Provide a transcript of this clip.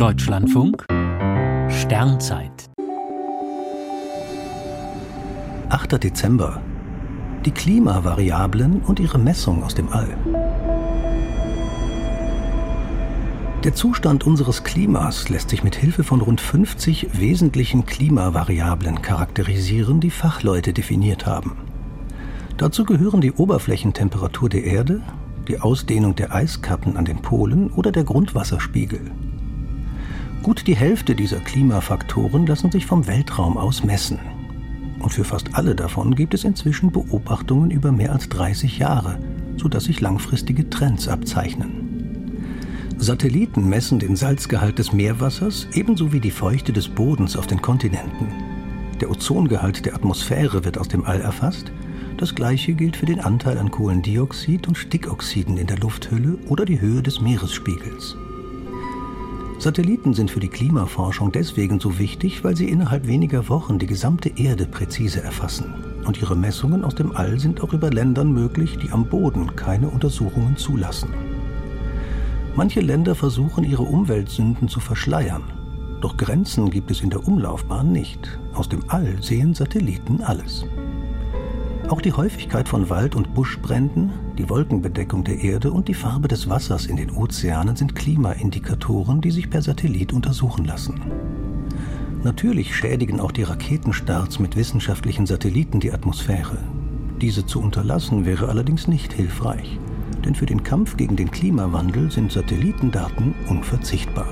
Deutschlandfunk Sternzeit 8. Dezember. Die Klimavariablen und ihre Messung aus dem All. Der Zustand unseres Klimas lässt sich mit Hilfe von rund 50 wesentlichen Klimavariablen charakterisieren, die Fachleute definiert haben. Dazu gehören die Oberflächentemperatur der Erde, die Ausdehnung der Eiskappen an den Polen oder der Grundwasserspiegel. Gut die Hälfte dieser Klimafaktoren lassen sich vom Weltraum aus messen. Und für fast alle davon gibt es inzwischen Beobachtungen über mehr als 30 Jahre, sodass sich langfristige Trends abzeichnen. Satelliten messen den Salzgehalt des Meerwassers ebenso wie die Feuchte des Bodens auf den Kontinenten. Der Ozongehalt der Atmosphäre wird aus dem All erfasst das gleiche gilt für den Anteil an Kohlendioxid und Stickoxiden in der Lufthülle oder die Höhe des Meeresspiegels. Satelliten sind für die Klimaforschung deswegen so wichtig, weil sie innerhalb weniger Wochen die gesamte Erde präzise erfassen. Und ihre Messungen aus dem All sind auch über Ländern möglich, die am Boden keine Untersuchungen zulassen. Manche Länder versuchen, ihre Umweltsünden zu verschleiern. Doch Grenzen gibt es in der Umlaufbahn nicht. Aus dem All sehen Satelliten alles. Auch die Häufigkeit von Wald- und Buschbränden, die Wolkenbedeckung der Erde und die Farbe des Wassers in den Ozeanen sind Klimaindikatoren, die sich per Satellit untersuchen lassen. Natürlich schädigen auch die Raketenstarts mit wissenschaftlichen Satelliten die Atmosphäre. Diese zu unterlassen wäre allerdings nicht hilfreich, denn für den Kampf gegen den Klimawandel sind Satellitendaten unverzichtbar.